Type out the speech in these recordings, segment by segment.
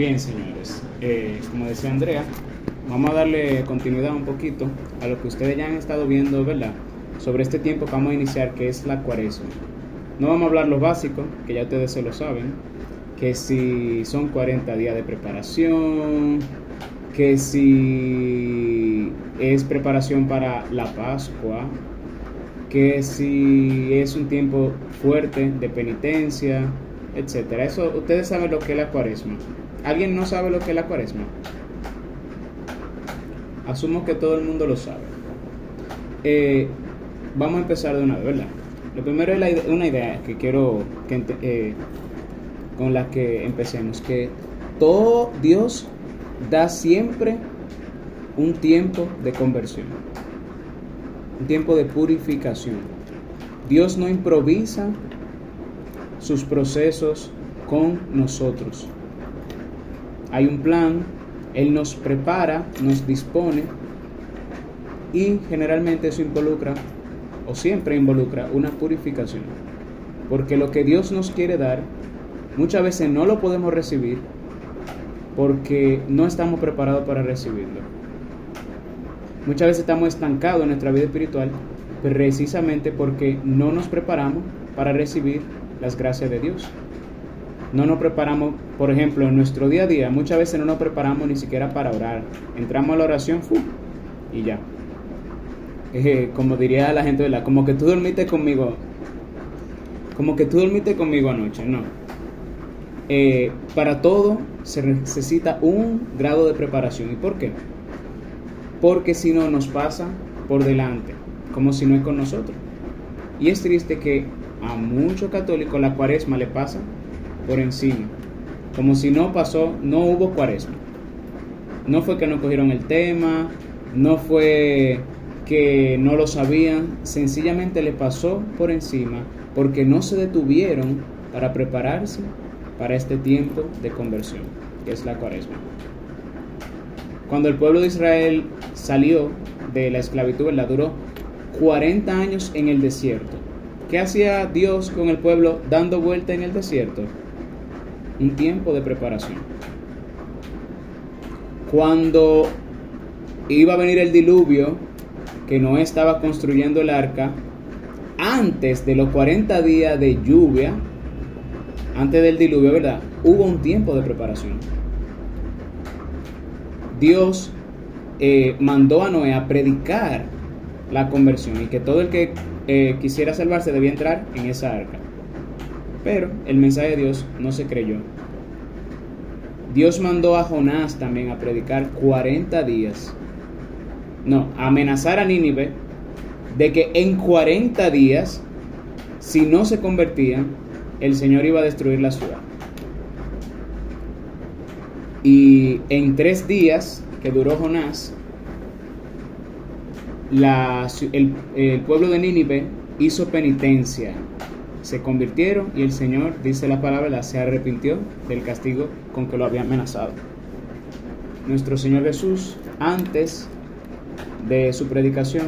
Bien, señores, eh, como decía Andrea, vamos a darle continuidad un poquito a lo que ustedes ya han estado viendo, ¿verdad? Sobre este tiempo que vamos a iniciar, que es la cuaresma. No vamos a hablar lo básico, que ya ustedes se lo saben, que si son 40 días de preparación, que si es preparación para la Pascua, que si es un tiempo fuerte de penitencia, etcétera. Eso ustedes saben lo que es la cuaresma. ¿Alguien no sabe lo que es la cuaresma? Asumo que todo el mundo lo sabe. Eh, vamos a empezar de una vez, ¿verdad? Lo primero es una idea que quiero eh, con la que empecemos, que todo Dios da siempre un tiempo de conversión, un tiempo de purificación. Dios no improvisa sus procesos con nosotros. Hay un plan, Él nos prepara, nos dispone y generalmente eso involucra o siempre involucra una purificación. Porque lo que Dios nos quiere dar muchas veces no lo podemos recibir porque no estamos preparados para recibirlo. Muchas veces estamos estancados en nuestra vida espiritual precisamente porque no nos preparamos para recibir las gracias de Dios. No nos preparamos, por ejemplo, en nuestro día a día, muchas veces no nos preparamos ni siquiera para orar. Entramos a la oración ¡fu! y ya. Eh, como diría la gente, la como que tú dormiste conmigo. Como que tú dormiste conmigo anoche, no. Eh, para todo se necesita un grado de preparación. ¿Y por qué? Porque si no nos pasa por delante, como si no es con nosotros. Y es triste que a muchos católicos la cuaresma le pasa por encima, como si no pasó, no hubo cuaresma. No fue que no cogieron el tema, no fue que no lo sabían, sencillamente le pasó por encima porque no se detuvieron para prepararse para este tiempo de conversión, que es la cuaresma. Cuando el pueblo de Israel salió de la esclavitud, la duró 40 años en el desierto. ¿Qué hacía Dios con el pueblo dando vuelta en el desierto? Un tiempo de preparación. Cuando iba a venir el diluvio, que Noé estaba construyendo el arca, antes de los 40 días de lluvia, antes del diluvio, ¿verdad? Hubo un tiempo de preparación. Dios eh, mandó a Noé a predicar la conversión y que todo el que eh, quisiera salvarse debía entrar en esa arca. Pero el mensaje de Dios no se creyó. Dios mandó a Jonás también a predicar 40 días. No, amenazar a Nínive de que en 40 días, si no se convertían, el Señor iba a destruir la ciudad. Y en tres días que duró Jonás, el, pueblo de Nínive hizo penitencia, se convirtieron y el Señor, dice la palabra, se arrepintió del castigo con que lo había amenazado. Nuestro Señor Jesús, antes de su predicación,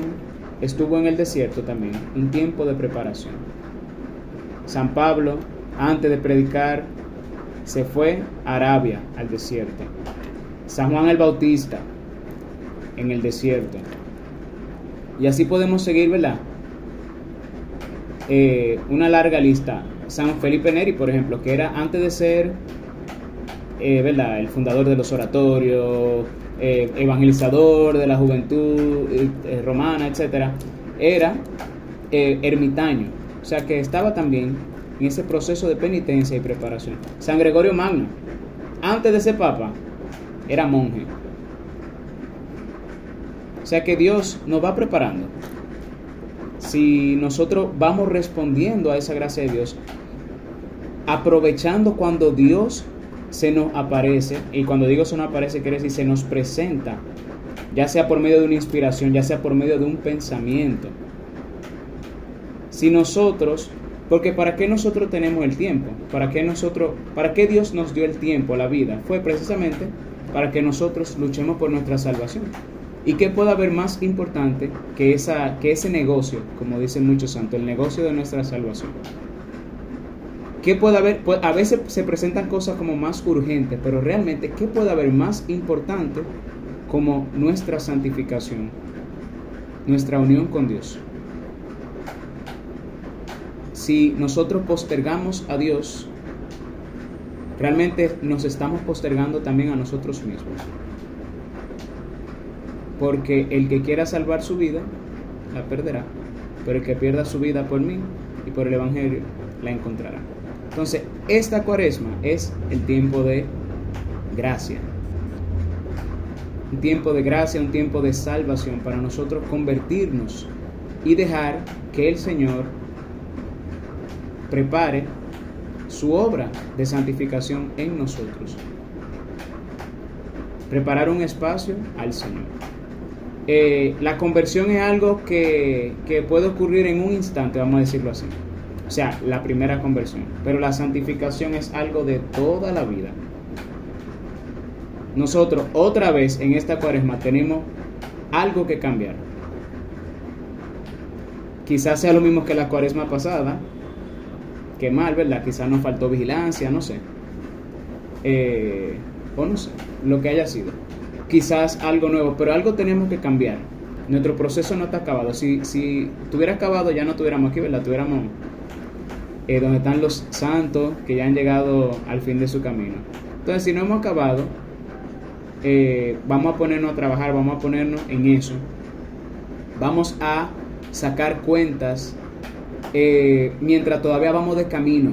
estuvo en el desierto también, un tiempo de preparación. San Pablo, antes de predicar, se fue a Arabia, al desierto. San Juan el Bautista, en el desierto. Y así podemos seguir, ¿verdad? Eh, una larga lista. San Felipe Neri, por ejemplo, que era antes de ser, eh, ¿verdad? El fundador de los oratorios, eh, evangelizador de la juventud romana, etc. Era ermitaño. O sea que estaba también en ese proceso de penitencia y preparación. San Gregorio Magno, antes de ser papa, era monje. O sea que Dios nos va preparando. Si nosotros vamos respondiendo a esa gracia de Dios, aprovechando cuando Dios se nos aparece, y cuando digo se nos aparece, quiere decir se nos presenta, ya sea por medio de una inspiración, ya sea por medio de un pensamiento. Si nosotros, porque para qué nosotros tenemos el tiempo, para qué nosotros, para qué Dios nos dio el tiempo, la vida, fue precisamente para que nosotros luchemos por nuestra salvación. ¿Y qué puede haber más importante que, esa, que ese negocio, como dicen muchos santos, el negocio de nuestra salvación? ¿qué puede haber? Pues, a veces se presentan cosas como más urgentes, pero realmente, ¿qué puede haber más importante como nuestra santificación, nuestra unión con Dios? Si nosotros postergamos a Dios, realmente nos estamos postergando también a nosotros mismos. Porque el que quiera salvar su vida, la perderá, pero el que pierda su vida por mí y por el Evangelio, la encontrará. Entonces, esta cuaresma es el tiempo de gracia. Un tiempo de gracia, un tiempo de salvación para nosotros convertirnos y dejar que el Señor prepare su obra de santificación en nosotros. Preparar un espacio al Señor. Eh, la conversión es algo que, que puede ocurrir en un instante, vamos a decirlo así. O sea, la primera conversión. Pero la santificación es algo de toda la vida. Nosotros otra vez en esta cuaresma tenemos algo que cambiar. Quizás sea lo mismo que la cuaresma pasada, que mal, ¿verdad? Quizás nos faltó vigilancia, no sé. Eh, o no sé, lo que haya sido. Quizás algo nuevo, pero algo tenemos que cambiar. Nuestro proceso no está acabado. Si, si tuviera acabado ya no tuviéramos aquí, ¿verdad? Tuviéramos eh, donde están los santos que ya han llegado al fin de su camino. Entonces, si no hemos acabado, eh, vamos a ponernos a trabajar, vamos a ponernos en eso. Vamos a sacar cuentas eh, mientras todavía vamos de camino,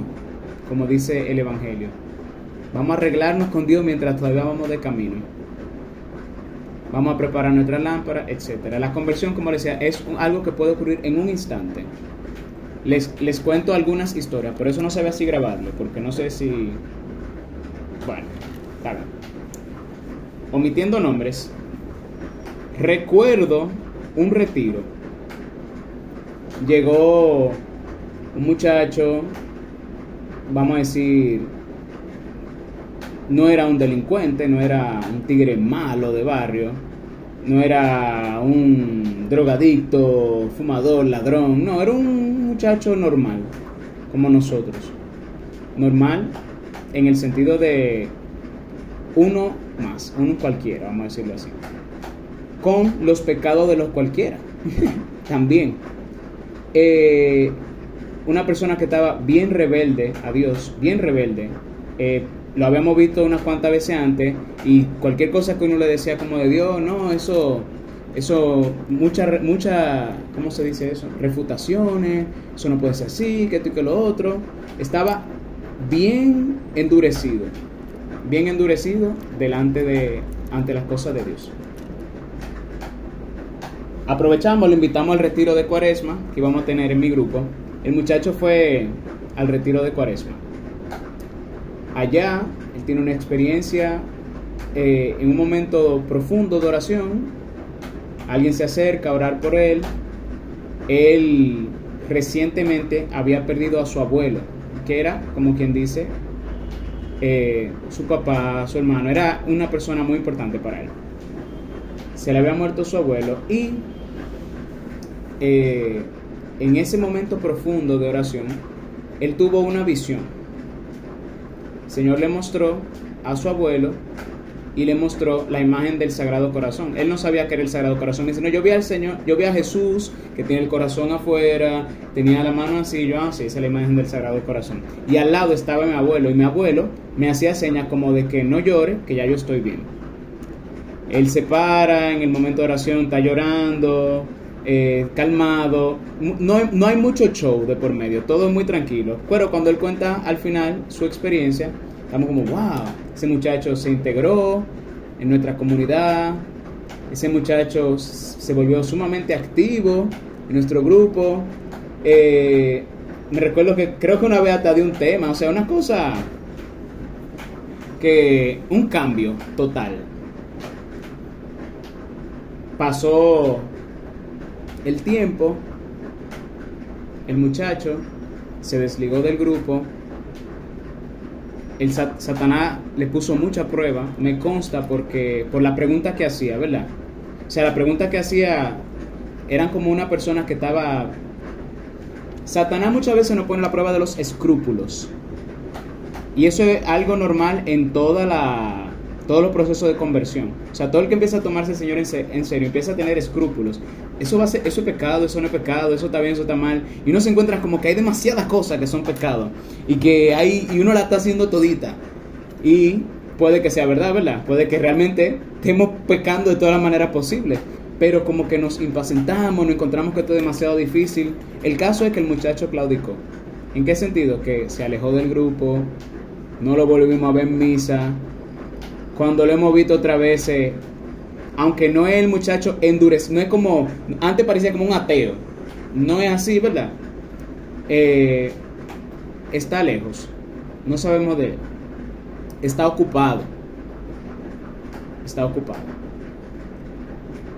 como dice el Evangelio. Vamos a arreglarnos con Dios mientras todavía vamos de camino. Vamos a preparar nuestra lámpara, etc. La conversión, como decía, es algo que puede ocurrir en un instante. Les, les cuento algunas historias, por eso no se ve así grabarlo, porque no sé si... Bueno, está Omitiendo nombres, recuerdo un retiro. Llegó un muchacho, vamos a decir, no era un delincuente, no era un tigre malo de barrio, no era un drogadicto, fumador, ladrón, no, era un muchacho normal, como nosotros. Normal en el sentido de uno más, uno cualquiera, vamos a decirlo así. Con los pecados de los cualquiera, también. Eh, una persona que estaba bien rebelde a Dios, bien rebelde, eh, lo habíamos visto unas cuantas veces antes y cualquier cosa que uno le decía como de Dios, no, eso, eso, mucha, mucha, ¿cómo se dice eso? Refutaciones, eso no puede ser así, que esto y que lo otro. Estaba bien endurecido, bien endurecido delante de, ante las cosas de Dios. Aprovechamos, lo invitamos al retiro de cuaresma que íbamos a tener en mi grupo. El muchacho fue al retiro de cuaresma. Allá él tiene una experiencia eh, en un momento profundo de oración. Alguien se acerca a orar por él. Él recientemente había perdido a su abuelo, que era, como quien dice, eh, su papá, su hermano. Era una persona muy importante para él. Se le había muerto su abuelo y eh, en ese momento profundo de oración, él tuvo una visión. Señor le mostró a su abuelo y le mostró la imagen del Sagrado Corazón. Él no sabía que era el Sagrado Corazón. Dice, no, yo vi al Señor, yo vi a Jesús que tiene el corazón afuera, tenía la mano así, yo ah, esa es la imagen del Sagrado Corazón. Y al lado estaba mi abuelo y mi abuelo me hacía señas como de que no llore, que ya yo estoy bien. Él se para en el momento de oración, está llorando, eh, calmado, no, no, hay mucho show de por medio, todo es muy tranquilo. Pero cuando él cuenta al final su experiencia, estamos como, wow, ese muchacho se integró en nuestra comunidad, ese muchacho se volvió sumamente activo en nuestro grupo. Eh, me recuerdo que creo que una vez hasta de un tema, o sea, una cosa que un cambio total. Pasó el tiempo, el muchacho se desligó del grupo, el Satanás le puso mucha prueba, me consta porque por la pregunta que hacía, ¿verdad? O sea, la pregunta que hacía eran como una persona que estaba Satanás muchas veces nos pone la prueba de los escrúpulos. Y eso es algo normal en toda la, todos los procesos de conversión. O sea, todo el que empieza a tomarse al Señor en, serio, empieza a tener escrúpulos. Eso, va a ser, eso es pecado, eso no es pecado, eso está bien, eso está mal. Y uno se encuentra como que hay demasiadas cosas que son pecado. Y que hay, y uno la está haciendo todita. Y puede que sea verdad, ¿verdad? Puede que realmente estemos pecando de todas las maneras posibles. Pero como que nos impacientamos, nos encontramos que esto es demasiado difícil. El caso es que el muchacho claudicó. ¿En qué sentido? Que se alejó del grupo, no lo volvimos a ver en misa. Cuando lo hemos visto otra vez, aunque no es el muchacho endurecido, no es como, antes parecía como un ateo. No es así, ¿verdad? Eh, está lejos. No sabemos de él está ocupado. Está ocupado.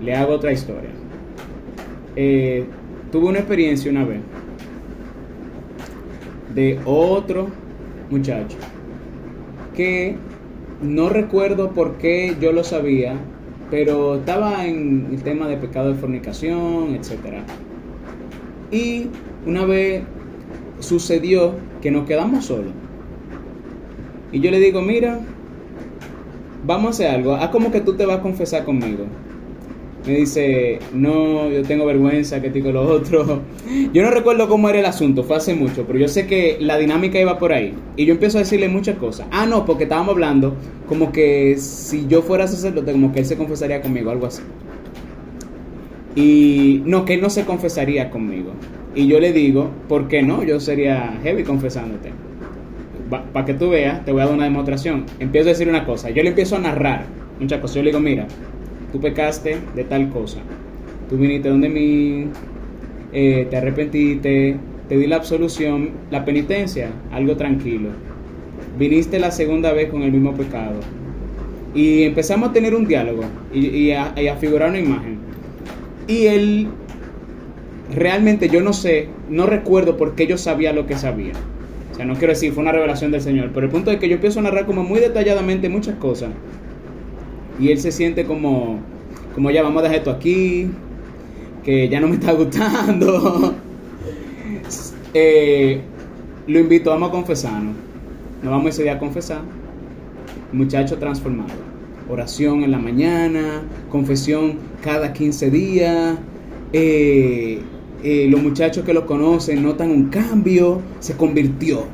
Le hago otra historia. Eh, tuve una experiencia una vez de otro muchacho que no recuerdo por qué yo lo sabía, pero estaba en el tema de pecado de fornicación, etc. Y una vez sucedió que nos quedamos solos. Y yo le digo, mira, vamos a hacer algo, haz como que tú te vas a confesar conmigo. Me dice, no, yo tengo vergüenza, que digo lo otro. Yo no recuerdo cómo era el asunto, fue hace mucho, pero yo sé que la dinámica iba por ahí. Y yo empiezo a decirle muchas cosas. Ah, no, porque estábamos hablando como que si yo fuera sacerdote, como que él se confesaría conmigo, algo así. Y no, que él no se confesaría conmigo. Y yo le digo, ¿por qué no? Yo sería heavy confesándote para que tú veas, te voy a dar una demostración. Empiezo a decir una cosa, yo le empiezo a narrar muchas cosas. Yo le digo, mira, tú pecaste de tal cosa, tú viniste donde mí, eh, te arrepentiste, te di la absolución, la penitencia, algo tranquilo. Viniste la segunda vez con el mismo pecado. Y empezamos a tener un diálogo y, a, y a figurar una imagen. Y él, realmente yo no sé, no recuerdo por qué yo sabía lo que sabía o sea, no quiero decir, fue una revelación del Señor, pero el punto es que yo empiezo a narrar como muy detalladamente muchas cosas. Y él se siente como, como ya vamos a dejar esto aquí, que ya no me está gustando. eh, lo invito, vamos a confesarnos. Nos vamos ese día a confesar. Muchacho transformado. Oración en la mañana, confesión cada 15 días. Eh, eh, los muchachos que lo conocen notan un cambio, se convirtió.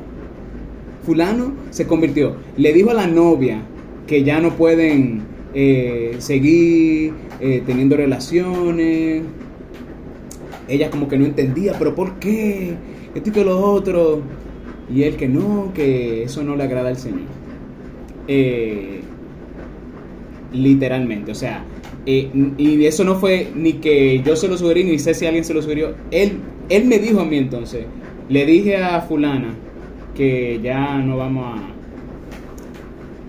Fulano se convirtió. Le dijo a la novia que ya no pueden eh, seguir eh, teniendo relaciones. Ella como que no entendía, pero ¿por qué? Esto y que lo otro. Y él que no, que eso no le agrada al Señor. literalmente, o sea, eh, y eso no fue ni que yo se lo sugerí, ni sé si alguien se lo sugirió. Él, él me dijo a mí entonces, le dije a fulana que ya no vamos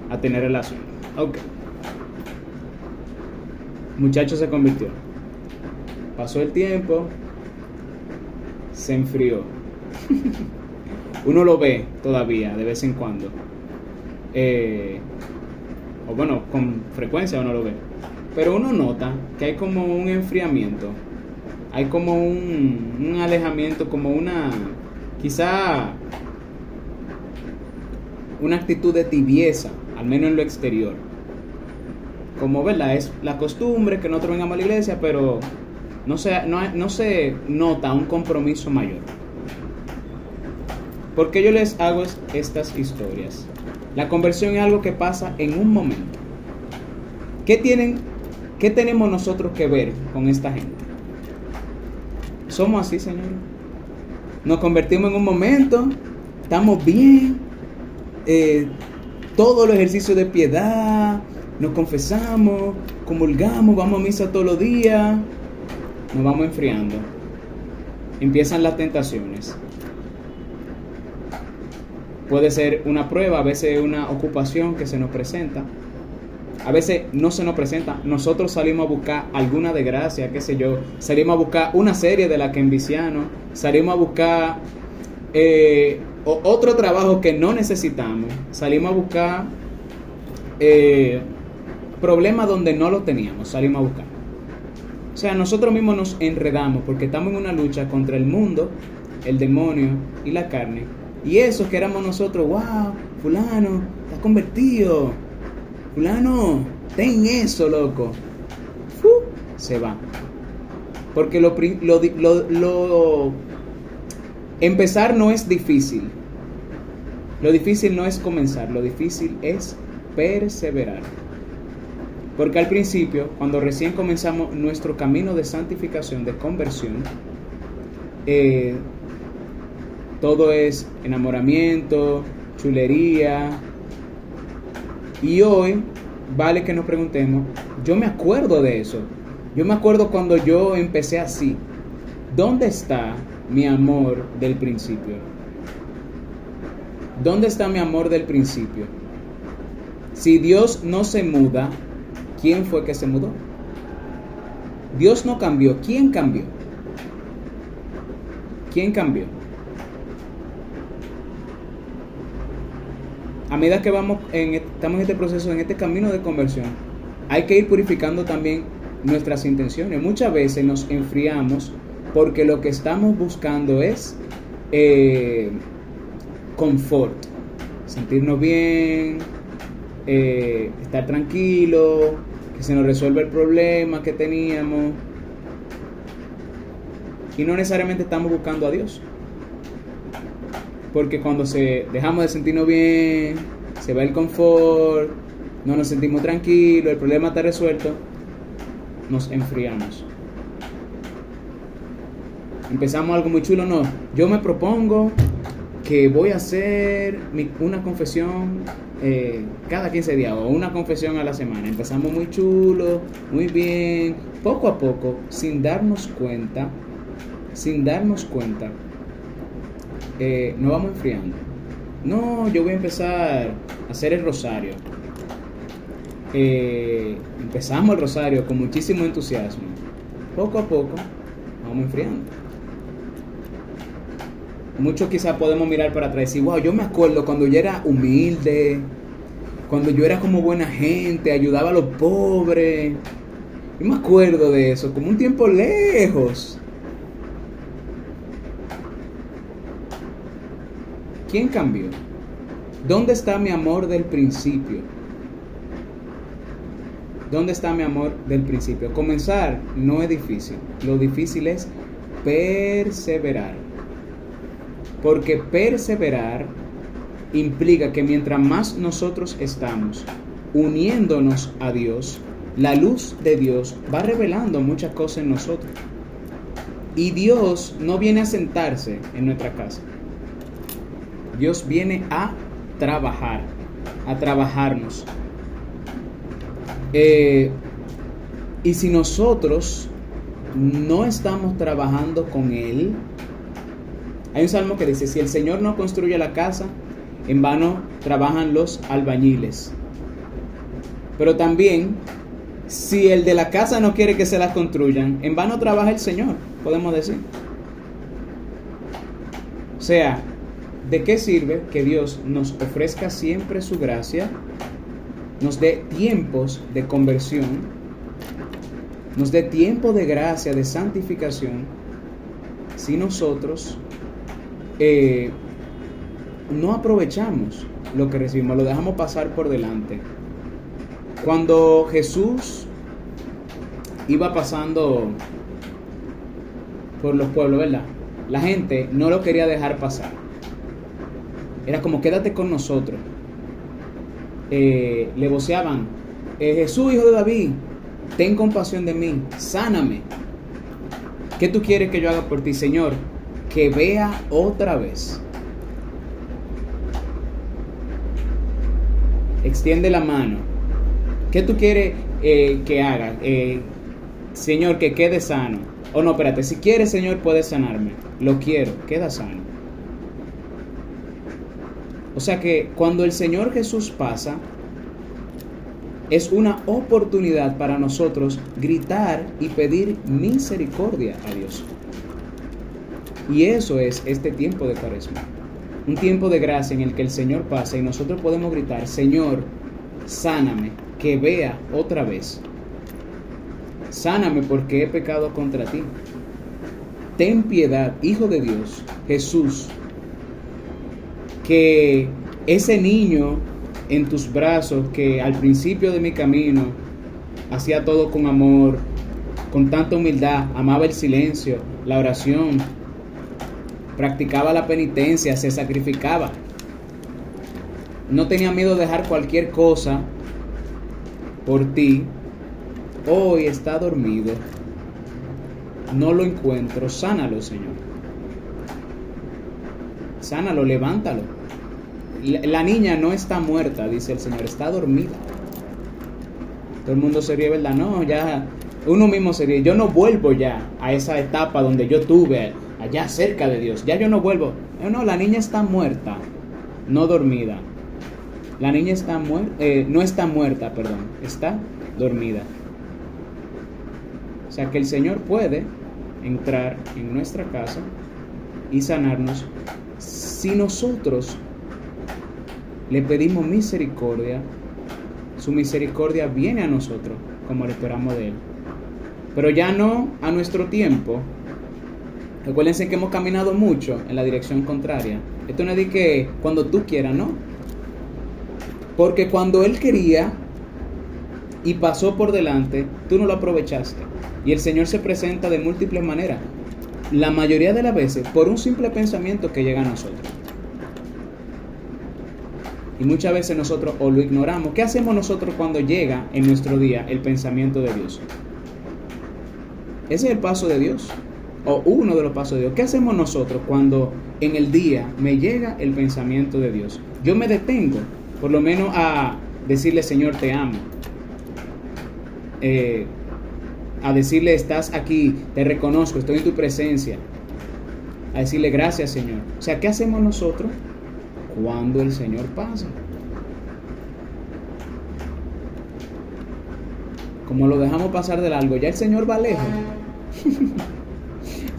a, a tener relación. Ok. Muchacho se convirtió. Pasó el tiempo, se enfrió. Uno lo ve todavía, de vez en cuando. Eh, o bueno, con frecuencia uno lo ve pero uno nota que hay como un enfriamiento, hay como un, alejamiento, como una, quizá una actitud de tibieza, al menos en lo exterior. Como, ¿verdad? Es la costumbre que nosotros vengamos a la iglesia, pero no se, no, no se nota un compromiso mayor. ¿Por qué yo les hago estas historias? La conversión es algo que pasa en un momento. ¿Qué tienen ¿Qué tenemos nosotros que ver con esta gente? Somos así, Señor. Nos convertimos en un momento, estamos bien, eh, todos los ejercicios de piedad, nos confesamos, comulgamos, vamos a misa todos los días, nos vamos enfriando. Empiezan las tentaciones. Puede ser una prueba, a veces una ocupación que se nos presenta a veces no se nos presenta. Nosotros salimos a buscar alguna desgracia, qué sé yo. Salimos a buscar una serie de la que enviciano. Salimos a buscar eh, otro trabajo que no necesitamos. Salimos a buscar eh, problemas donde no lo teníamos. Salimos a buscar. O sea, nosotros mismos nos enredamos porque estamos en una lucha contra el mundo, el demonio y la carne. Y eso que éramos nosotros, wow, fulano, estás convertido, fulano, ten eso, loco. se va. Porque lo, lo, lo, empezar no es difícil. Lo difícil no es comenzar, lo difícil es perseverar. Porque al principio, cuando recién comenzamos nuestro camino de santificación, de conversión, eh, todo es enamoramiento, chulería. Y hoy vale que nos preguntemos, yo me acuerdo de eso. Yo me acuerdo cuando yo empecé así. ¿Dónde está mi amor del principio? ¿Dónde está mi amor del principio? Si Dios no se muda, ¿quién fue que se mudó? Dios no cambió, ¿quién cambió? ¿Quién cambió? A medida que vamos en, estamos en este proceso, en este camino de conversión, hay que ir purificando también nuestras intenciones. Muchas veces nos enfriamos porque lo que estamos buscando es eh, confort, sentirnos bien, eh, estar tranquilo, que se nos resuelva el problema que teníamos. Y no necesariamente estamos buscando a Dios. Porque cuando se dejamos de sentirnos bien, se va el confort, no nos sentimos tranquilos, el problema está resuelto, nos enfriamos. Empezamos algo muy chulo, no. Yo me propongo que voy a hacer una confesión eh, cada 15 días o una confesión a la semana. Empezamos muy chulo, muy bien, poco a poco, sin darnos cuenta, sin darnos cuenta, eh, nos vamos enfriando. No, yo voy a empezar a hacer el rosario. Eh, empezamos el rosario con muchísimo entusiasmo. Poco a poco vamos enfriando. Muchos quizás podemos mirar para atrás y decir, wow, yo me acuerdo cuando yo era humilde, cuando yo era como buena gente, ayudaba a los pobres. Yo me acuerdo de eso, como un tiempo lejos. ¿Quién cambió? ¿Dónde está mi amor del principio? ¿Dónde está mi amor del principio? Comenzar no es difícil. Lo difícil es perseverar. Porque perseverar implica que mientras más nosotros estamos uniéndonos a Dios, la luz de Dios va revelando muchas cosas en nosotros. Y Dios no viene a sentarse en nuestra casa. Dios viene a trabajar, a trabajarnos. Eh, y si nosotros no estamos trabajando con Él, hay un salmo que dice, si el Señor no construye la casa, en vano trabajan los albañiles. Pero también, si el de la casa no quiere que se la construyan, en vano trabaja el Señor, podemos decir. O sea, ¿De qué sirve que Dios nos ofrezca siempre su gracia, nos dé tiempos de conversión, nos dé tiempo de gracia, de santificación, si nosotros eh, no aprovechamos lo que recibimos, lo dejamos pasar por delante? Cuando Jesús iba pasando por los pueblos, ¿verdad? La gente no lo quería dejar pasar. Era como, quédate con nosotros. Eh, le voceaban, eh, Jesús, hijo de David, ten compasión de mí, sáname. ¿Qué tú quieres que yo haga por ti, Señor? Que vea otra vez. Extiende la mano. ¿Qué tú quieres eh, que haga? señor, que quede sano. O oh, no, espérate, si quieres, Señor, puedes sanarme. Lo quiero, queda sano. O sea que cuando el Señor Jesús pasa, es una oportunidad para nosotros gritar y pedir misericordia a Dios. Y eso es este tiempo de cuaresma. Un tiempo de gracia en el que el Señor pasa y nosotros podemos gritar, Señor, sáname, que vea otra vez. Sáname porque he pecado contra ti. Ten piedad, Hijo de Dios, Jesús, que ese niño en tus brazos que al principio de mi camino hacía todo con amor, con tanta humildad, amaba el silencio, la oración, practicaba la penitencia, se sacrificaba. No tenía miedo de dejar cualquier cosa por ti. Hoy está dormido. No lo encuentro. Sánalo, Señor. Sánalo, levántalo. La niña no está muerta, dice el Señor, está dormida. Todo el mundo sería, ¿verdad? No, ya uno mismo sería, yo no vuelvo ya a esa etapa donde yo tuve allá cerca de Dios, ya yo no vuelvo. No, no, la niña está muerta, no dormida. La niña está muerta, eh, no está muerta, perdón, está dormida. O sea que el Señor puede entrar en nuestra casa y sanarnos si nosotros le pedimos misericordia, su misericordia viene a nosotros como le esperamos de Él. Pero ya no a nuestro tiempo. Recuérdense que hemos caminado mucho en la dirección contraria. Esto no es de que cuando tú quieras, ¿no? Porque cuando Él quería y pasó por delante, tú no lo aprovechaste. Y el Señor se presenta de múltiples maneras. La mayoría de las veces por un simple pensamiento que llega a nosotros. Y muchas veces nosotros o lo ignoramos. ¿Qué hacemos nosotros cuando llega en nuestro día el pensamiento de Dios? Ese es el paso de Dios. O uno de los pasos de Dios. ¿Qué hacemos nosotros cuando en el día me llega el pensamiento de Dios? Yo me detengo, por lo menos a decirle, Señor, te amo. Eh, a decirle, estás aquí, te reconozco, estoy en tu presencia. A decirle, gracias, Señor. O sea, ¿qué hacemos nosotros? cuando el Señor pasa. Como lo dejamos pasar del algo, ya el Señor va lejos.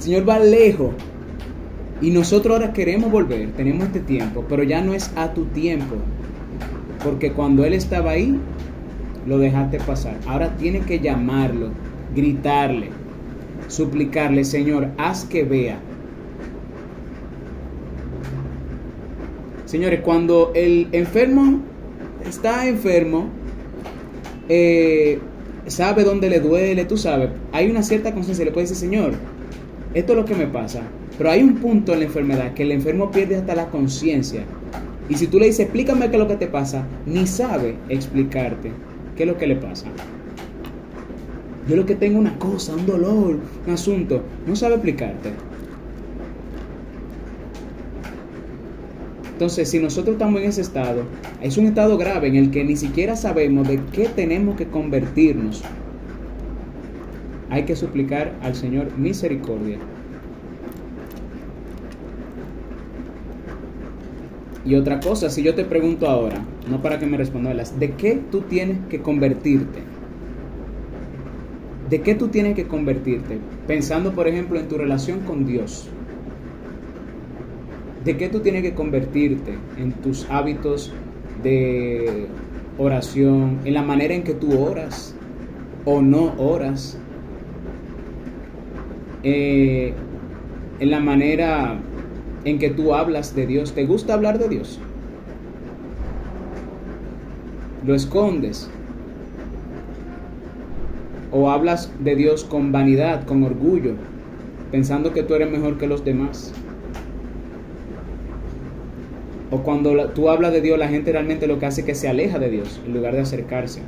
Señor va lejos. Y nosotros ahora queremos volver, tenemos este tiempo, pero ya no es a tu tiempo. Porque cuando Él estaba ahí, lo dejaste pasar. Ahora tienes que llamarlo, gritarle, suplicarle, Señor, haz que vea Señores, cuando el enfermo está enfermo, eh, sabe dónde le duele, tú sabes, hay una cierta conciencia, le puede decir, Señor, esto es lo que me pasa. Pero hay un punto en la enfermedad que el enfermo pierde hasta la conciencia. Y si tú le dices, explícame qué es lo que te pasa, ni sabe explicarte qué es lo que le pasa. Yo lo que tengo una cosa, un dolor, un asunto, no sabe explicarte. Entonces, si nosotros estamos en ese estado, es un estado grave en el que ni siquiera sabemos de qué tenemos que convertirnos. Hay que suplicar al Señor misericordia. Y otra cosa, si yo te pregunto ahora, no para que me respondas, ¿de qué tú tienes que convertirte? ¿De qué tú tienes que convertirte? Pensando, por ejemplo, en tu relación con Dios. ¿De qué tú tienes que convertirte en tus hábitos de oración, en la manera en que tú oras o no oras, eh, en la manera en que tú hablas de Dios? ¿Te gusta hablar de Dios? ¿Lo escondes? ¿O hablas de Dios con vanidad, con orgullo, pensando que tú eres mejor que los demás? O cuando tú hablas de Dios, la gente realmente lo que hace es que se aleja de Dios en lugar de acercarse.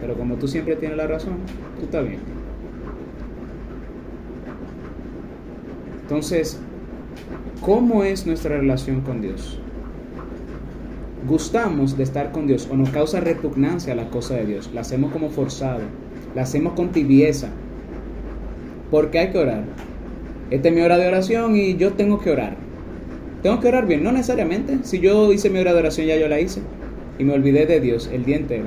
Pero como tú siempre tienes la razón, tú estás bien. Entonces, ¿cómo es nuestra relación con Dios? ¿Gustamos de estar con Dios o nos causa repugnancia la cosa de Dios? La hacemos como forzado, la hacemos con tibieza. Porque hay que orar. Esta es mi hora de oración y yo tengo que orar. Tengo que orar bien, no necesariamente. Si yo hice mi hora de oración, ya yo la hice. Y me olvidé de Dios el día entero.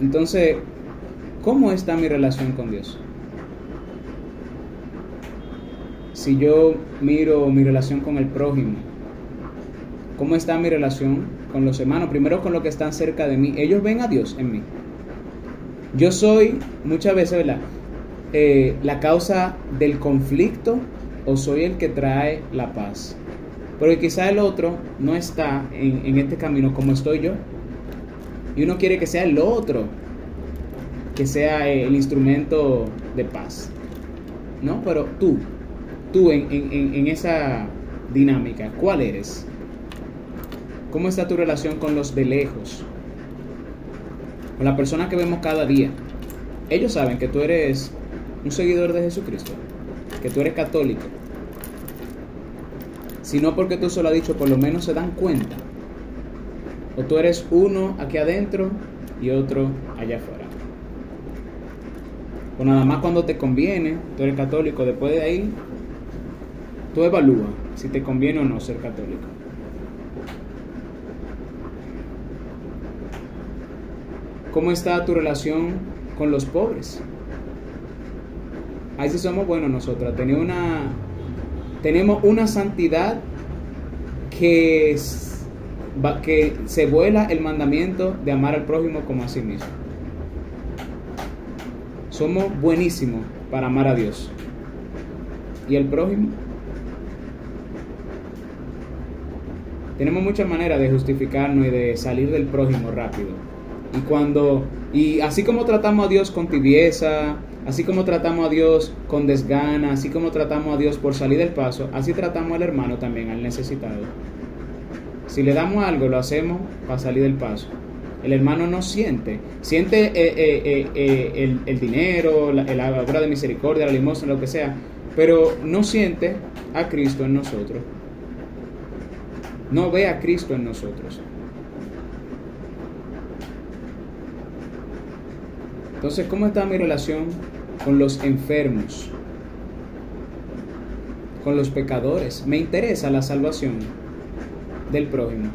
Entonces, ¿cómo está mi relación con Dios? Si yo miro mi relación con el prójimo, ¿cómo está mi relación con los hermanos? Primero con los que están cerca de mí. Ellos ven a Dios en mí. Yo soy, muchas veces, ¿verdad? eh, la causa del conflicto o soy el que trae la paz? Porque quizá el otro no está en, en este camino como estoy yo. Y uno quiere que sea el otro, que sea el instrumento de paz. ¿No? Pero tú, tú en, en, en esa dinámica, ¿cuál eres? ¿Cómo está tu relación con los de lejos? Con la persona que vemos cada día. Ellos saben que tú eres un seguidor de Jesucristo, que tú eres católico. Si no porque tú se lo has dicho, por lo menos se dan cuenta. O tú eres uno aquí adentro y otro allá afuera. O nada más cuando te conviene, tú eres católico, después de ahí, tú evalúa si te conviene o no ser católico. ¿Cómo está tu relación con los pobres? Ahí sí somos buenos nosotros. Tenemos una, tenemos una santidad que, que se vuela el mandamiento de amar al prójimo como a sí mismo. Somos buenísimos para amar a Dios. ¿Y el prójimo? Tenemos muchas maneras de justificarnos y de salir del prójimo rápido. Y cuando y así como tratamos a Dios con tibieza, así como tratamos a Dios con desgana, así como tratamos a Dios por salir del paso, así tratamos al hermano también, al necesitado. Si le damos algo, lo hacemos para salir del paso. El hermano no siente, siente eh, eh, eh, el, dinero, la, la obra de misericordia, la limosna, lo que sea, pero no siente a Cristo en nosotros. No ve a Cristo en nosotros. Entonces, ¿cómo está mi relación con los enfermos? Con los pecadores. Me interesa la salvación del prójimo.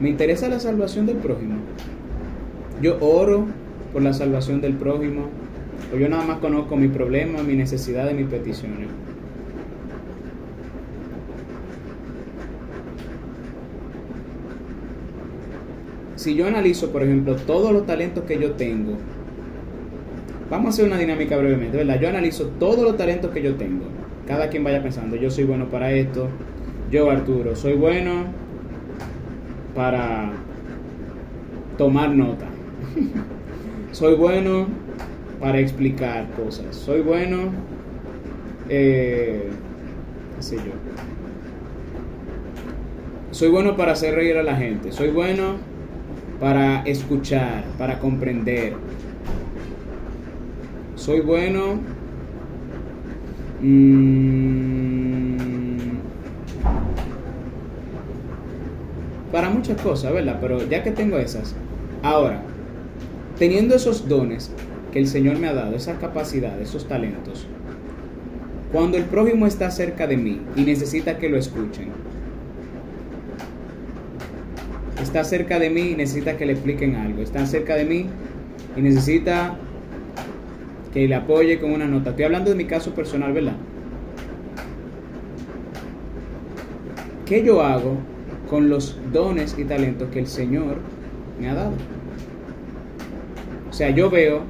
Me interesa la salvación del prójimo. Yo oro por la salvación del prójimo. O yo nada más conozco mi problema, mi necesidad y mis peticiones. si yo analizo, por ejemplo, todos los talentos que yo tengo, vamos a hacer una dinámica brevemente, ¿verdad? Yo analizo todos los talentos que yo tengo. Cada quien vaya pensando, yo soy bueno para esto, yo Arturo, soy bueno para tomar nota. soy bueno para explicar cosas. Soy bueno, eh, qué sé yo. Soy bueno para hacer reír a la gente. Soy bueno para escuchar, para comprender. Soy bueno. Mmm, para muchas cosas, ¿verdad? Pero ya que tengo esas, ahora, teniendo esos dones que el Señor me ha dado, esas capacidades, esos talentos, cuando el prójimo está cerca de mí y necesita que lo escuchen, está cerca de mí y necesita que le expliquen algo. Está cerca de mí y necesita que le apoye con una nota. Estoy hablando de mi caso personal, ¿verdad? ¿Qué yo hago con los dones y talentos que el Señor me ha dado? O sea, yo veo,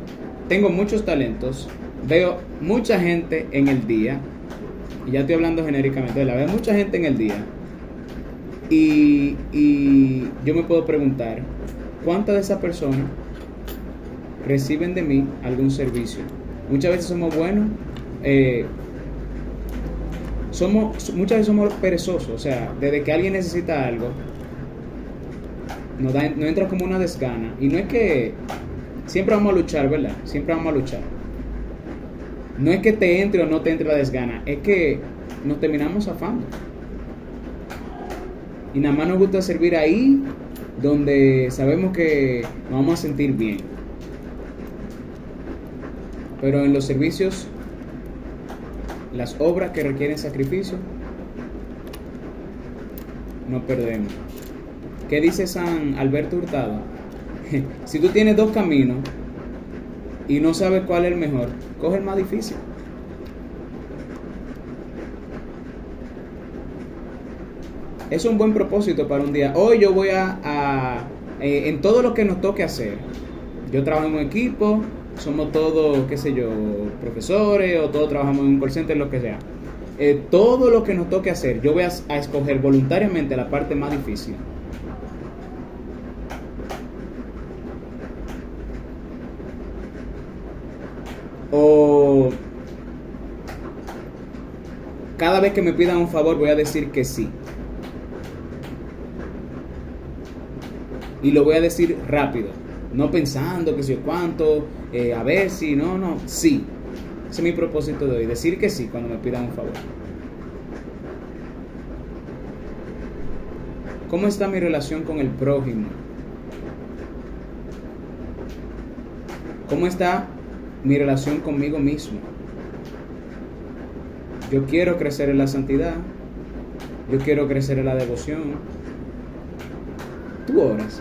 tengo muchos talentos, veo mucha gente en el día, y ya estoy hablando genéricamente, la veo mucha gente en el día y, yo me puedo preguntar, ¿cuántas de esas personas reciben de mí algún servicio? Muchas veces somos buenos, eh, somos, muchas veces somos perezosos, o sea, desde que alguien necesita algo, nos, da, nos entra como una desgana. Y no es que siempre vamos a luchar, ¿verdad? Siempre vamos a luchar. No es que te entre o no te entre la desgana, es que nos terminamos afando. Y nada más nos gusta servir ahí donde sabemos que nos vamos a sentir bien. Pero en los servicios, las obras que requieren sacrificio, no perdemos. ¿Qué dice San Alberto Hurtado? si tú tienes dos caminos y no sabes cuál es el mejor, coge el más difícil. es un buen propósito para un día. Hoy yo voy a, eh, en todo lo que nos toque hacer, yo trabajo en un equipo, somos todos, qué sé yo, profesores o todos trabajamos en un call center, lo que sea. Eh, todo lo que nos toque hacer, yo voy a, a escoger voluntariamente la parte más difícil. O cada vez que me pidan un favor voy a decir que sí. Y lo voy a decir rápido, no pensando que si cuánto, eh, a ver si, no, no, sí. Ese es mi propósito de hoy, decir que sí cuando me pidan un favor. ¿Cómo está mi relación con el prójimo? ¿Cómo está mi relación conmigo mismo? Yo quiero crecer en la santidad. Yo quiero crecer en la devoción. Tú oras.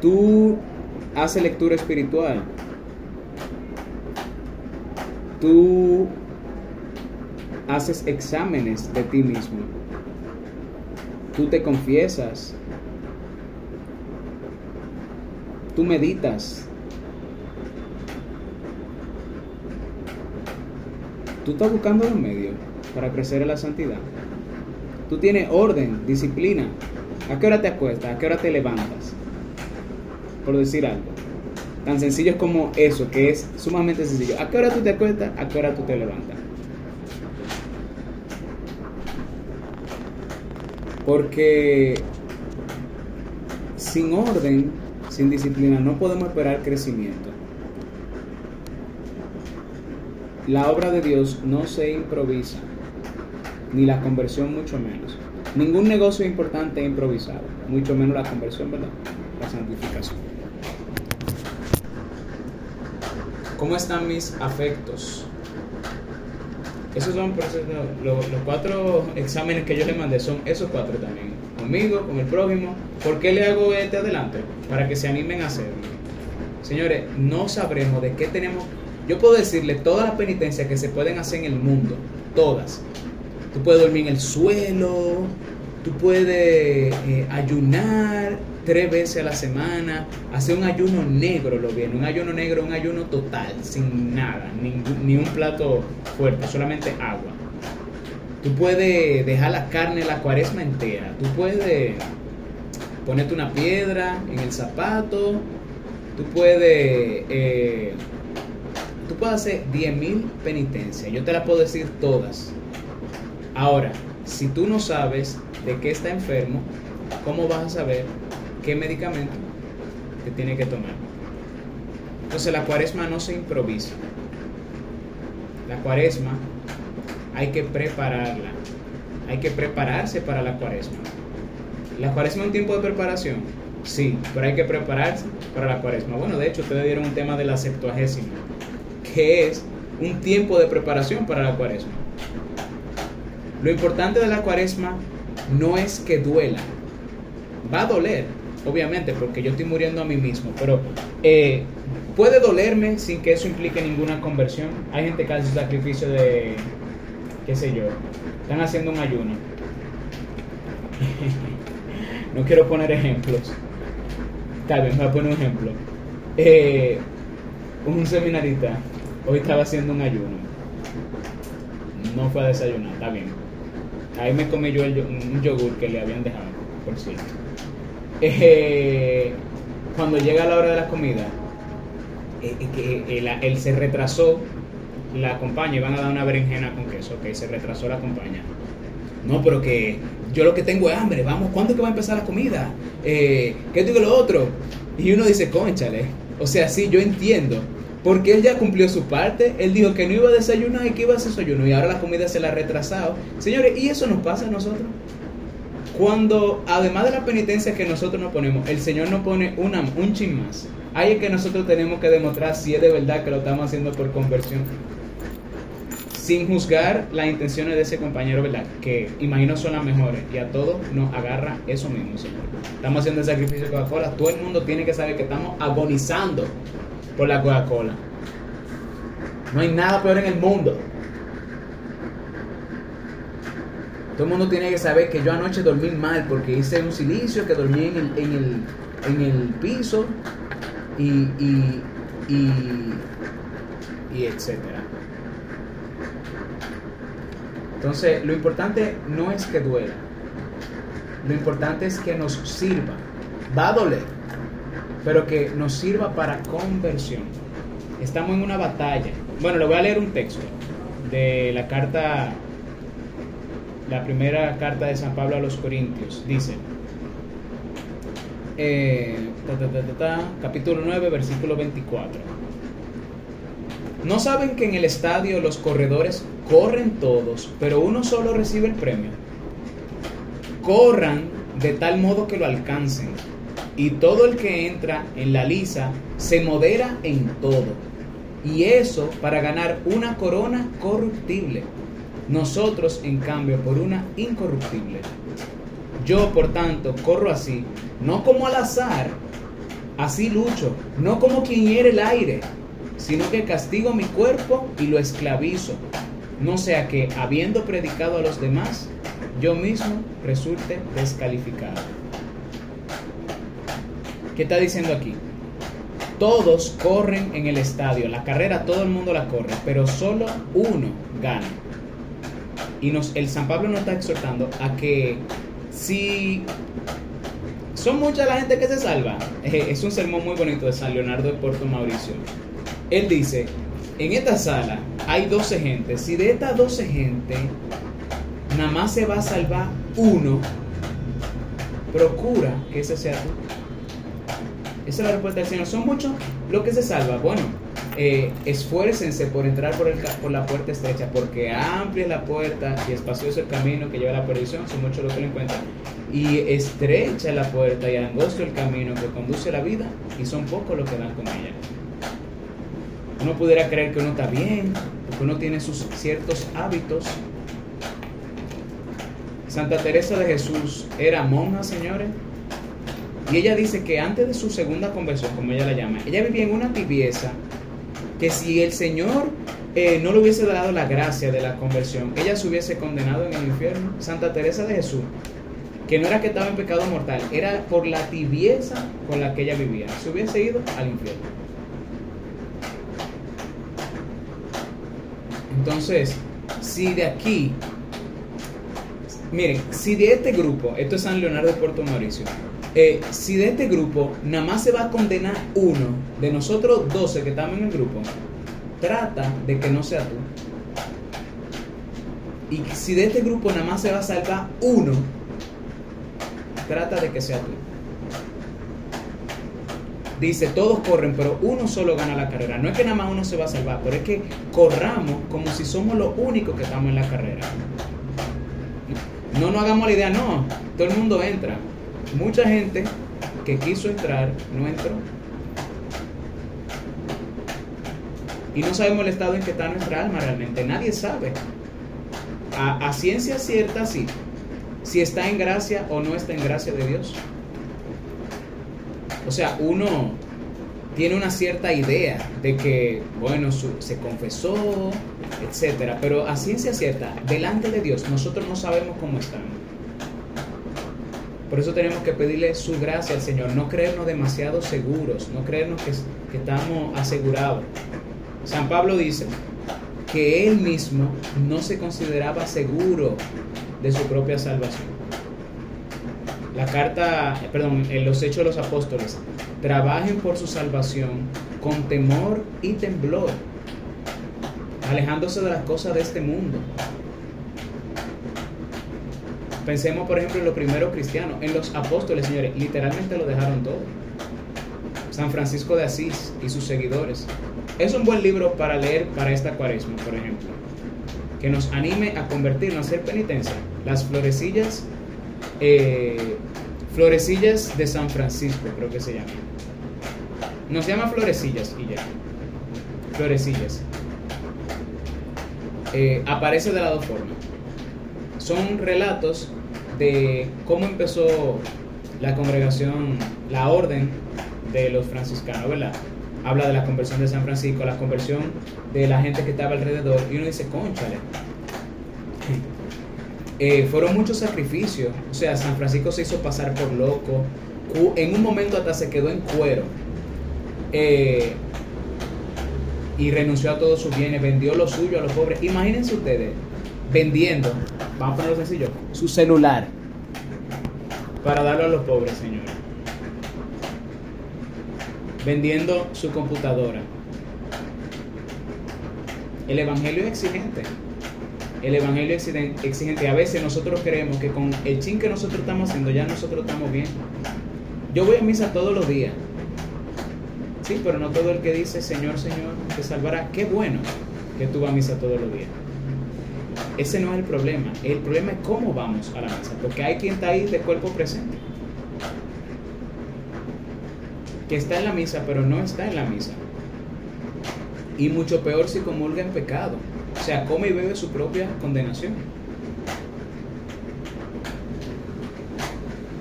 Tú haces lectura espiritual. Tú haces exámenes de ti mismo. Tú te confiesas. Tú meditas. Tú estás buscando los medios para crecer en la santidad. Tú tienes orden, disciplina. ¿A qué hora te acuestas? ¿A qué hora te levantas? Por decir algo. Tan sencillo como eso, que es sumamente sencillo. ¿A qué hora tú te acuestas? ¿A qué hora tú te levantas? Porque sin orden, sin disciplina, no podemos esperar crecimiento. La obra de Dios no se improvisa, ni la conversión mucho menos. Ningún negocio importante es improvisado, mucho menos la conversión, ¿verdad? La santificación. ¿Cómo están mis afectos? Esos son los, los, cuatro exámenes que yo le mandé, son esos cuatro también. Conmigo, con el prójimo. ¿Por qué le hago este adelante? Para que se animen a hacerlo. Señores, no sabremos de qué tenemos yo puedo decirle todas las penitencias que se pueden hacer en el mundo, todas. Tú puedes dormir en el suelo, tú puedes eh, ayunar tres veces a la semana, hacer un ayuno negro, lo bien, un ayuno negro, un ayuno total, sin nada, ni un plato fuerte, solamente agua. Tú puedes dejar la carne la cuaresma entera, tú puedes ponerte una piedra en el zapato, tú puedes... Eh, tú puedes hacer 10.000 penitencias, yo te las puedo decir todas. Ahora, si tú no sabes de qué está enfermo, ¿cómo vas a saber qué medicamento te tiene que tomar? Entonces la cuaresma no se improvisa. La cuaresma hay que prepararla. Hay que prepararse para la cuaresma. ¿La cuaresma es un tiempo de preparación? Sí, pero hay que prepararse para la cuaresma. Bueno, de hecho, ustedes dieron un tema de la septuagésima que es un tiempo de preparación para la cuaresma. Lo importante de la cuaresma no es que duela. Va a doler, obviamente, porque yo estoy muriendo a mí mismo, pero eh, puede dolerme sin que eso implique ninguna conversión. Hay gente que hace sacrificio de, qué sé yo, están haciendo un ayuno. no quiero poner ejemplos. Vez me voy a poner un ejemplo. Eh, un seminarista Hoy estaba haciendo un ayuno. No fue a desayunar, está bien. Ahí me comí yo un yogur que le habían dejado, por cierto. Eh, cuando llega la hora de la comida, eh, eh, él, se retrasó, la compañía, iban a dar una berenjena con queso, que se retrasó la compañía. No, pero que yo lo que tengo es hambre, vamos, ¿cuándo es que va a empezar la comida? ¿Qué digo lo otro? Y uno dice, conchale, o sea, sí, yo entiendo, porque él ya cumplió su parte. Él dijo que no iba a desayunar y que iba a desayuno. Y ahora la comida se la ha retrasado. Señores, ¿y eso nos pasa a nosotros? Cuando, además de la penitencia que nosotros nos ponemos, el Señor nos pone una, un chin más. Ahí es que nosotros tenemos que demostrar si es de verdad que lo estamos haciendo por conversión. Sin juzgar las intenciones de ese compañero, ¿verdad? Que imagino son las mejores. Y a todos nos agarra eso mismo, Señor. Estamos haciendo el sacrificio de Coca-Cola. Todo el mundo tiene que saber que estamos agonizando por la Coca-Cola. No hay nada peor en el mundo. Todo el mundo tiene que saber que yo anoche dormí mal porque hice un silicio, que dormí en el, en el piso y, y, y, y etcétera. Entonces, lo importante no es que duela, lo importante es que nos sirva. Va a doler, pero que nos sirva para conversión. Estamos en una batalla. Bueno, le voy a leer un texto de la carta, la primera carta de San Pablo a los Corintios. Dice, eh, capítulo 9, versículo 24. ¿No saben que en el estadio los corredores corren todos, pero uno solo recibe el premio? Corran de tal modo que lo alcancen. Y todo el que entra en la lisa se modera en todo. Y eso para ganar una corona corruptible. Nosotros, en cambio, por una incorruptible. Yo, por tanto, corro así, no como al azar, así lucho, no como quien hiere el aire, sino que castigo mi cuerpo y lo esclavizo, no sea que, habiendo predicado a los demás, yo mismo resulte descalificado. ¿Qué está diciendo aquí? Todos corren en el estadio, la carrera todo el mundo la corre, pero solo uno gana. Y nos, el San Pablo nos está exhortando a que si son mucha la gente que se salva, eh, es un sermón muy bonito de San Leonardo de Puerto Mauricio. Él dice, en esta sala hay 12 gente, si de estas 12 gente nada más se va a salvar uno, procura que ese sea tú. Esa es la respuesta del Señor. Son muchos los que se salvan. Bueno, eh, esfuércense por entrar por, el, por la puerta estrecha, porque amplia es la puerta y espacioso el camino que lleva a la perdición, son muchos los que lo encuentran. Y estrecha la puerta y angosto el camino que conduce a la vida, y son pocos los que dan con ella. Uno pudiera creer que uno está bien, porque uno tiene sus ciertos hábitos. Santa Teresa de Jesús era monja, señores. Y ella dice que antes de su segunda conversión, como ella la llama, ella vivía en una tibieza que si el Señor eh, no le hubiese dado la gracia de la conversión, ella se hubiese condenado en el infierno. Santa Teresa de Jesús, que no era que estaba en pecado mortal, era por la tibieza con la que ella vivía, se hubiese ido al infierno. Entonces, si de aquí, miren, si de este grupo, esto es San Leonardo de Puerto Mauricio, eh, si de este grupo nada más se va a condenar uno, de nosotros 12 que estamos en el grupo, trata de que no sea tú. Y si de este grupo nada más se va a salvar uno, trata de que sea tú. Dice, todos corren, pero uno solo gana la carrera. No es que nada más uno se va a salvar, pero es que corramos como si somos los únicos que estamos en la carrera. No nos hagamos la idea, no, todo el mundo entra. Mucha gente que quiso entrar no entró. Y no sabemos el estado en que está nuestra alma realmente. Nadie sabe. A, ciencia cierta, sí. Si está en gracia o no está en gracia de Dios. O sea, uno tiene una cierta idea de que, bueno, se confesó, etcétera. Pero a ciencia cierta, delante de Dios, nosotros no sabemos cómo estamos. Por eso tenemos que pedirle su gracia al Señor, no creernos demasiado seguros, no creernos que, que, estamos asegurados. San Pablo dice que él mismo no se consideraba seguro de su propia salvación. La carta, perdón, en los Hechos de los Apóstoles, trabajen por su salvación con temor y temblor, alejándose de las cosas de este mundo, Pensemos, por ejemplo, en los primeros cristianos, en los apóstoles, señores, literalmente lo dejaron todo. San Francisco de Asís y sus seguidores. Es un buen libro para leer para esta cuaresma, por ejemplo, que nos anime a convertirnos, a hacer penitencia. Las florecillas, eh, florecillas de San Francisco, creo que se llama. Nos llama florecillas y ya. Florecillas. Eh, aparece de las dos formas. Son relatos de cómo empezó la congregación, la orden de los franciscanos, ¿verdad? Habla de la conversión de San Francisco, la conversión de la gente que estaba alrededor, y uno dice, conchale. Eh, fueron muchos sacrificios, o sea, San Francisco se hizo pasar por loco, en un momento hasta se quedó en cuero. Eh, y renunció a todos sus bienes, vendió lo suyo a los pobres. Imagínense ustedes vendiendo, vamos a ponerlo sencillo, su celular para darlo a los pobres, Señor. Vendiendo su computadora. El Evangelio es exigente. El Evangelio es exigente. A veces nosotros creemos que con el chin que nosotros estamos haciendo ya nosotros estamos bien. Yo voy a misa todos los días. Sí, pero no todo el que dice Señor, Señor, te salvará. Qué bueno que tú vas a misa todos los días. Ese no es el problema. El problema es cómo vamos a la misa. Porque hay quien está ahí de cuerpo presente. Que está en la misa, pero no está en la misa. Y mucho peor si comulga en pecado. O sea, come y bebe su propia condenación.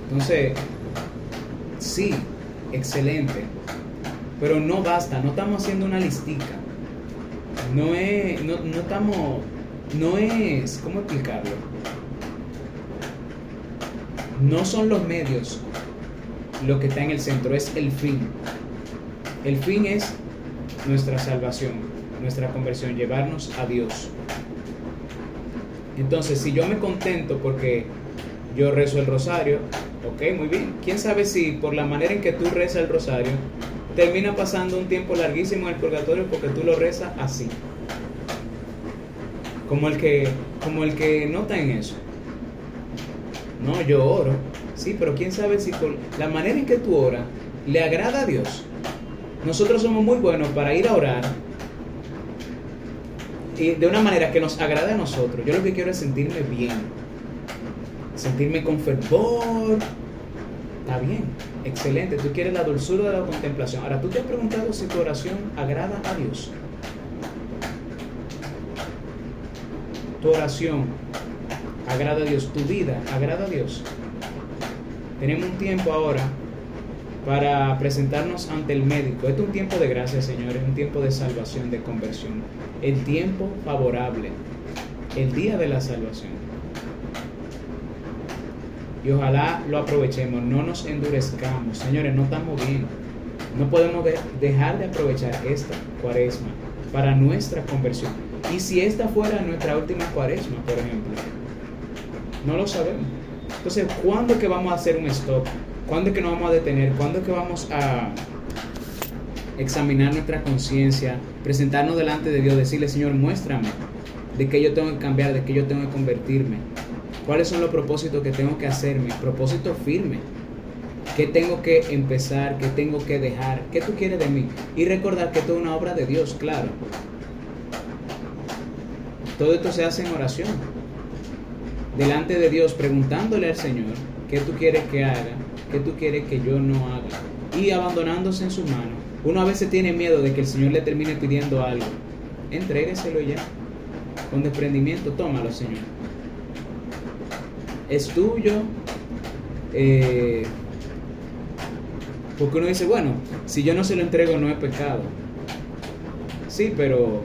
Entonces, sí, excelente. Pero no basta, no estamos haciendo una listica. No no, no estamos no es, ¿cómo explicarlo? No son los medios lo que está en el centro, es el fin. El fin es nuestra salvación, nuestra conversión, llevarnos a Dios. Entonces, si yo me contento porque yo rezo el rosario, ok, muy bien. ¿Quién sabe si por la manera en que tú rezas el rosario, termina pasando un tiempo larguísimo en el purgatorio porque tú lo rezas así? Como el que, como el que nota en eso. No, yo oro, sí, pero quién sabe si con la manera en que tú oras le agrada a Dios. Nosotros somos muy buenos para ir a orar y de una manera que nos agrade a nosotros. Yo lo que quiero es sentirme bien, sentirme con fervor. Está bien, excelente. Tú quieres la dulzura de la contemplación. Ahora, tú te has preguntado si tu oración agrada a Dios. Oración agrada a Dios, tu vida agrada a Dios. Tenemos un tiempo ahora para presentarnos ante el médico. Este es un tiempo de gracia, Señor, es un tiempo de salvación, de conversión. El tiempo favorable, el día de la salvación. Y ojalá lo aprovechemos, no nos endurezcamos. Señores, no estamos bien. No podemos dejar de aprovechar esta cuaresma para nuestra conversión. Y si esta fuera nuestra última cuaresma, por ejemplo, no lo sabemos. Entonces, ¿cuándo es que vamos a hacer un stop? ¿Cuándo es que nos vamos a detener? ¿Cuándo es que vamos a examinar nuestra conciencia, presentarnos delante de Dios, decirle, Señor, muéstrame de qué yo tengo que cambiar, de qué yo tengo que convertirme? ¿Cuáles son los propósitos que tengo que hacer? Mis propósitos firmes. ¿Qué tengo que empezar? ¿Qué tengo que dejar? ¿Qué tú quieres de mí? Y recordar que esto es una obra de Dios, claro. Todo esto se hace en oración. Delante de Dios, preguntándole al Señor, ¿qué tú quieres que haga? ¿Qué tú quieres que yo no haga? Y abandonándose en su mano. Uno a veces tiene miedo de que el Señor le termine pidiendo algo. Entrégueselo ya. Con desprendimiento, tómalo, Señor. Es tuyo. Eh, porque uno dice, bueno, si yo no se lo entrego no es pecado. Sí, pero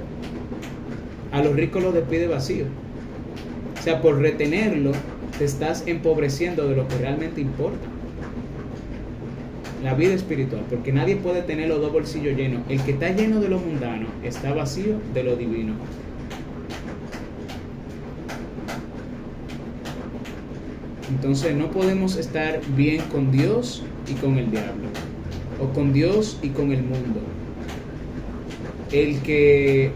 a los ricos los despide vacío. O sea, por retenerlo, te estás empobreciendo de lo que realmente importa. La vida espiritual, porque nadie puede tener los dos bolsillos llenos. El que está lleno de lo mundano está vacío de lo divino. Entonces no podemos estar bien con Dios y con el diablo, o con Dios y con el mundo. El que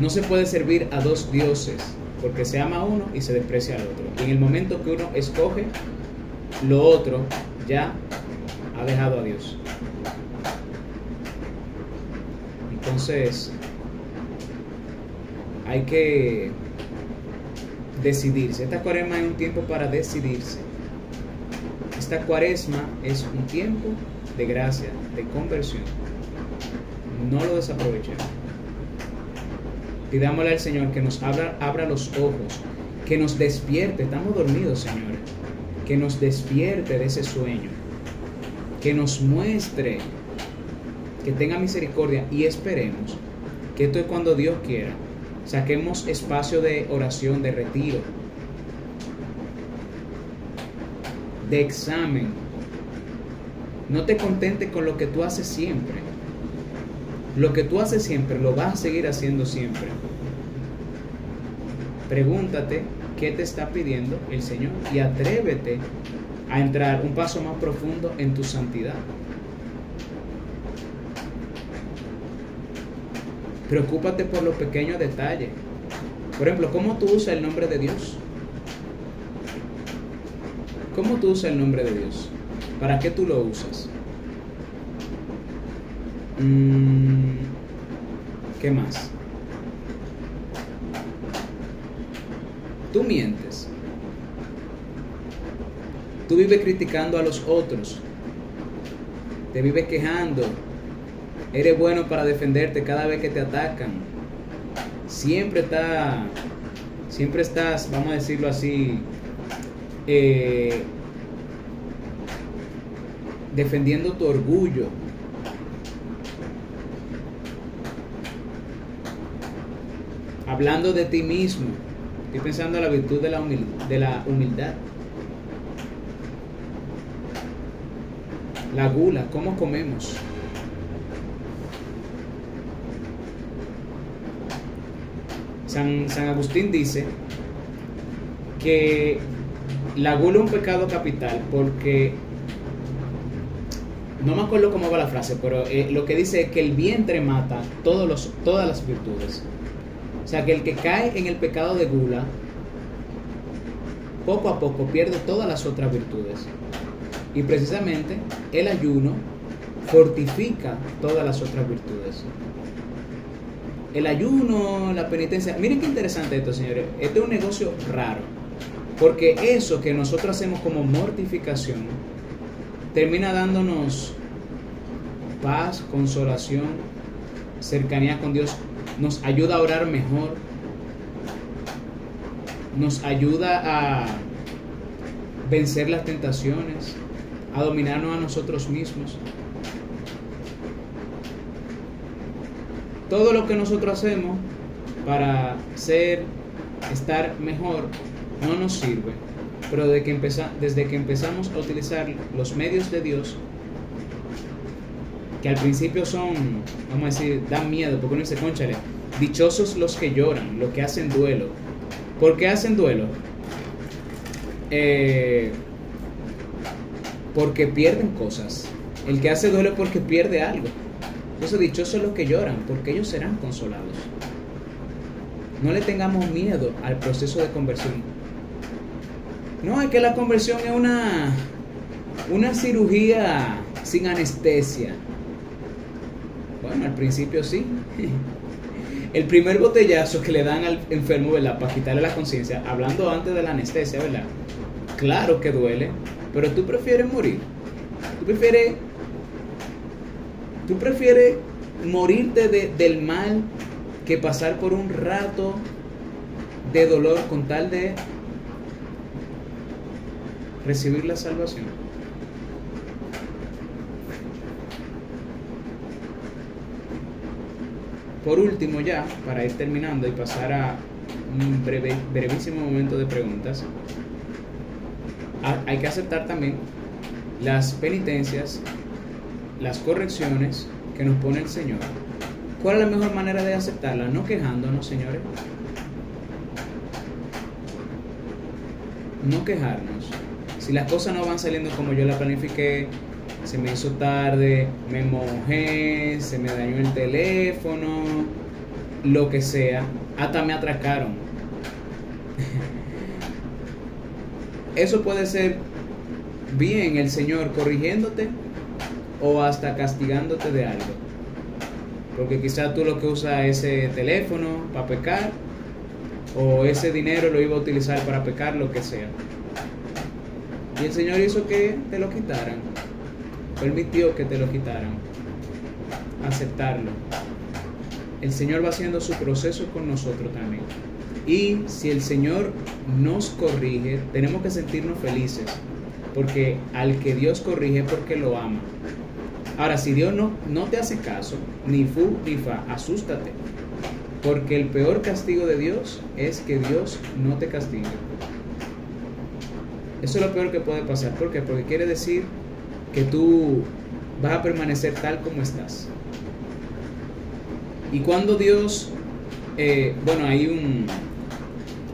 no se puede servir a dos dioses, porque se ama a uno y se desprecia al otro. Y en el momento que uno escoge lo otro, ya ha dejado a Dios. Entonces, hay que decidirse. Esta cuaresma es un tiempo para decidirse. Esta cuaresma es un tiempo de gracia, de conversión. No lo desaprovechemos. Pidámosle al Señor que nos abra, abra los ojos, que nos despierte. Estamos dormidos, Señor. Que nos despierte de ese sueño. Que nos muestre, que tenga misericordia y esperemos que esto es cuando Dios quiera. Saquemos espacio de oración, de retiro. de examen. No te contentes con lo que tú haces siempre. Lo que tú haces siempre lo vas a seguir haciendo siempre. Pregúntate qué te está pidiendo el Señor y atrévete a entrar un paso más profundo en tu santidad. Preocúpate por los pequeños detalles. Por ejemplo, ¿cómo tú usas el nombre de Dios? ¿Cómo tú usas el nombre de Dios? ¿Para qué tú lo usas? Mm, ¿Qué más? Tú mientes. Tú vives criticando a los otros. Te vives quejando. Eres bueno para defenderte cada vez que te atacan. Siempre está, siempre estás, vamos a decirlo así, eh, defendiendo tu orgullo. Hablando de ti mismo. Estoy pensando en la virtud de la, humildad. La gula, ¿cómo comemos? San, Agustín dice que la gula es un pecado capital porque no me acuerdo cómo va la frase, pero eh, lo que dice es que el vientre mata todas las virtudes. Sea que el que cae en el pecado de gula, poco a poco pierde todas las otras virtudes. Y precisamente el ayuno fortifica todas las otras virtudes. El ayuno, la penitencia. Miren qué interesante esto, señores. Este es un negocio raro. Porque eso que nosotros hacemos como mortificación termina dándonos paz, consolación, cercanía con Dios, nos ayuda a orar mejor, nos ayuda a vencer las tentaciones, a dominarnos a nosotros mismos. Todo lo que nosotros hacemos para ser, estar mejor, no nos sirve. Pero desde que, empezamos a utilizar los medios de Dios, que al principio son, vamos a decir, dan miedo, porque uno dice, conchale, dichosos los que lloran, los que hacen duelo. ¿Por qué hacen duelo? Eh, porque pierden cosas. El que hace duelo es porque pierde algo. Entonces, dichosos los que lloran, porque ellos serán consolados. No le tengamos miedo al proceso de conversión. No, es que la conversión es una, una cirugía sin anestesia. Bueno, al principio sí. El primer botellazo que le dan al enfermo, ¿verdad? Para quitarle la conciencia, hablando antes de la anestesia, ¿verdad? Claro que duele, pero tú prefieres morir. Tú prefieres, tú prefieres morirte del mal que pasar por un rato de dolor con tal de recibir la salvación. Por último ya, para ir terminando y pasar a un breve, brevísimo momento de preguntas, hay que aceptar también las penitencias, las correcciones que nos pone el Señor. ¿Cuál es la mejor manera de aceptarlas? No quejándonos, señores. No quejarnos. Si las cosas no van saliendo como yo la planifiqué, se me hizo tarde, me mojé, se me dañó el teléfono, lo que sea, hasta me atracaron. Eso puede ser bien el Señor corrigiéndote o hasta castigándote de algo. Porque quizás tú lo que usas ese teléfono para pecar o ese dinero lo iba a utilizar para pecar, lo que sea. Y el Señor hizo que te lo quitaran. Permitió que te lo quitaran. Aceptarlo. El Señor va haciendo su proceso con nosotros también. Y si el Señor nos corrige, tenemos que sentirnos felices. Porque al que Dios corrige porque lo ama. Ahora, si Dios no, no te hace caso, ni fu ni fa, asústate. Porque el peor castigo de Dios es que Dios no te castigue. Eso es lo peor que puede pasar. ¿Por qué? Porque quiere decir que tú vas a permanecer tal como estás. Y cuando Dios, eh, bueno, hay un,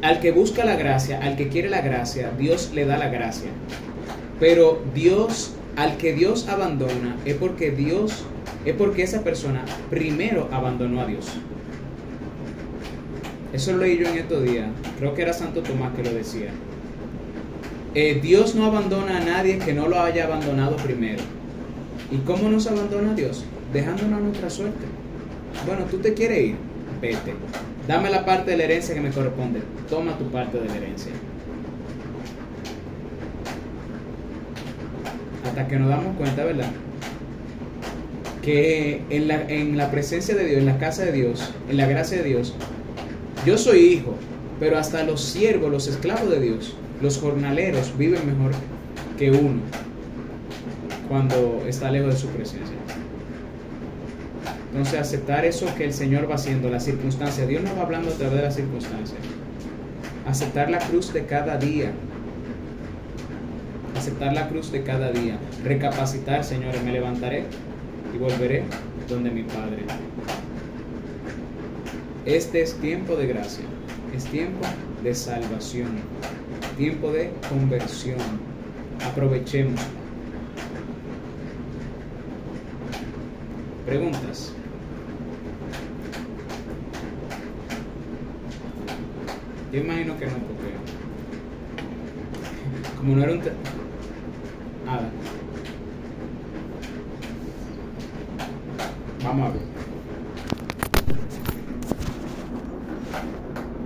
al que busca la gracia, al que quiere la gracia, Dios le da la gracia. Pero Dios, al que Dios abandona, es porque Dios, es porque esa persona primero abandonó a Dios. Eso lo leí yo en estos días. Creo que era Santo Tomás que lo decía. Eh, Dios no abandona a nadie que no lo haya abandonado primero. ¿Y cómo nos abandona Dios? Dejándonos a nuestra suerte. Bueno, tú te quieres ir, vete. Dame la parte de la herencia que me corresponde. Toma tu parte de la herencia. Hasta que nos damos cuenta, ¿verdad? Que en la, en la presencia de Dios, en la casa de Dios, en la gracia de Dios, yo soy hijo, pero hasta los siervos, los esclavos de Dios, los jornaleros viven mejor que uno cuando está lejos de su presencia. Entonces aceptar eso que el Señor va haciendo, las circunstancias. Dios no va hablando a través de las circunstancias. Aceptar la cruz de cada día. Aceptar la cruz de cada día. Recapacitar, Señor, me levantaré y volveré donde mi Padre. Este es tiempo de gracia. Es tiempo de salvación. Tiempo de conversión. Aprovechemos. Preguntas. Yo imagino que no, porque como no era un... Nada. Vamos a ver.